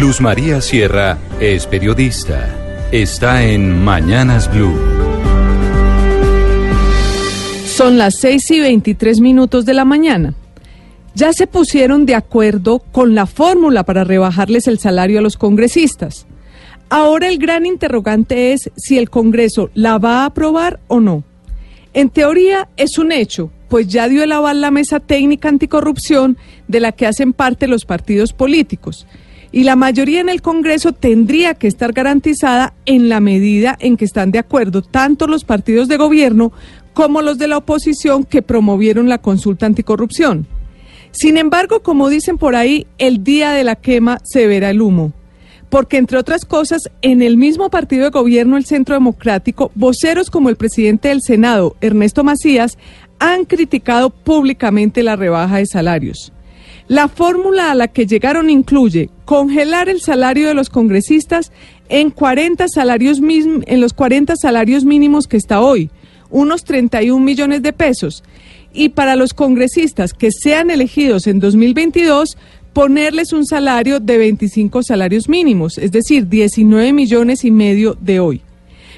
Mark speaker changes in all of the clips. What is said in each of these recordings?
Speaker 1: Luz María Sierra es periodista. Está en Mañanas Blue.
Speaker 2: Son las 6 y 23 minutos de la mañana. Ya se pusieron de acuerdo con la fórmula para rebajarles el salario a los congresistas. Ahora el gran interrogante es si el Congreso la va a aprobar o no. En teoría es un hecho, pues ya dio el aval la mesa técnica anticorrupción de la que hacen parte los partidos políticos. Y la mayoría en el Congreso tendría que estar garantizada en la medida en que están de acuerdo tanto los partidos de gobierno como los de la oposición que promovieron la consulta anticorrupción. Sin embargo, como dicen por ahí, el día de la quema se verá el humo porque entre otras cosas, en el mismo partido de gobierno, el Centro Democrático, voceros como el presidente del Senado, Ernesto Macías, han criticado públicamente la rebaja de salarios. La fórmula a la que llegaron incluye congelar el salario de los congresistas en 40 salarios en los 40 salarios mínimos que está hoy, unos 31 millones de pesos, y para los congresistas que sean elegidos en 2022 ponerles un salario de 25 salarios mínimos, es decir, 19 millones y medio de hoy.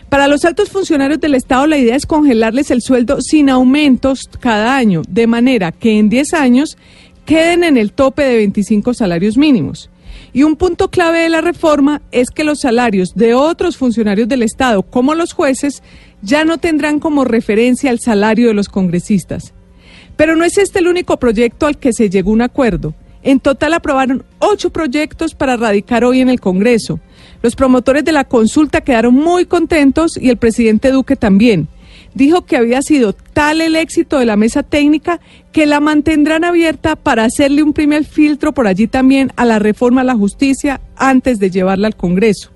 Speaker 2: Para los altos funcionarios del Estado la idea es congelarles el sueldo sin aumentos cada año, de manera que en 10 años queden en el tope de 25 salarios mínimos. Y un punto clave de la reforma es que los salarios de otros funcionarios del Estado, como los jueces, ya no tendrán como referencia el salario de los congresistas. Pero no es este el único proyecto al que se llegó un acuerdo. En total aprobaron ocho proyectos para radicar hoy en el Congreso. Los promotores de la consulta quedaron muy contentos y el presidente Duque también. Dijo que había sido tal el éxito de la mesa técnica que la mantendrán abierta para hacerle un primer filtro por allí también a la reforma a la justicia antes de llevarla al Congreso.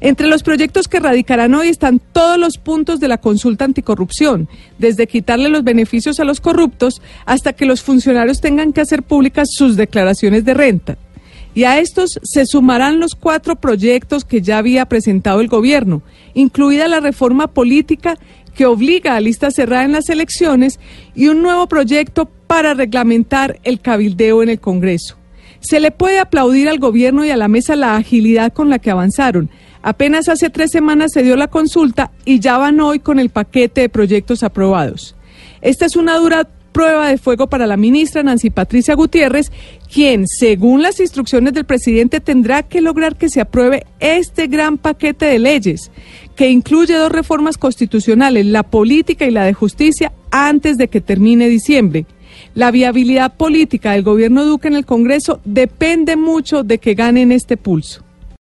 Speaker 2: Entre los proyectos que radicarán hoy están todos los puntos de la consulta anticorrupción, desde quitarle los beneficios a los corruptos hasta que los funcionarios tengan que hacer públicas sus declaraciones de renta. Y a estos se sumarán los cuatro proyectos que ya había presentado el gobierno, incluida la reforma política que obliga a lista cerrada en las elecciones y un nuevo proyecto para reglamentar el cabildeo en el Congreso. Se le puede aplaudir al gobierno y a la mesa la agilidad con la que avanzaron, Apenas hace tres semanas se dio la consulta y ya van hoy con el paquete de proyectos aprobados. Esta es una dura prueba de fuego para la ministra Nancy Patricia Gutiérrez, quien, según las instrucciones del presidente, tendrá que lograr que se apruebe este gran paquete de leyes, que incluye dos reformas constitucionales, la política y la de justicia, antes de que termine diciembre. La viabilidad política del gobierno Duque en el Congreso depende mucho de que ganen este pulso.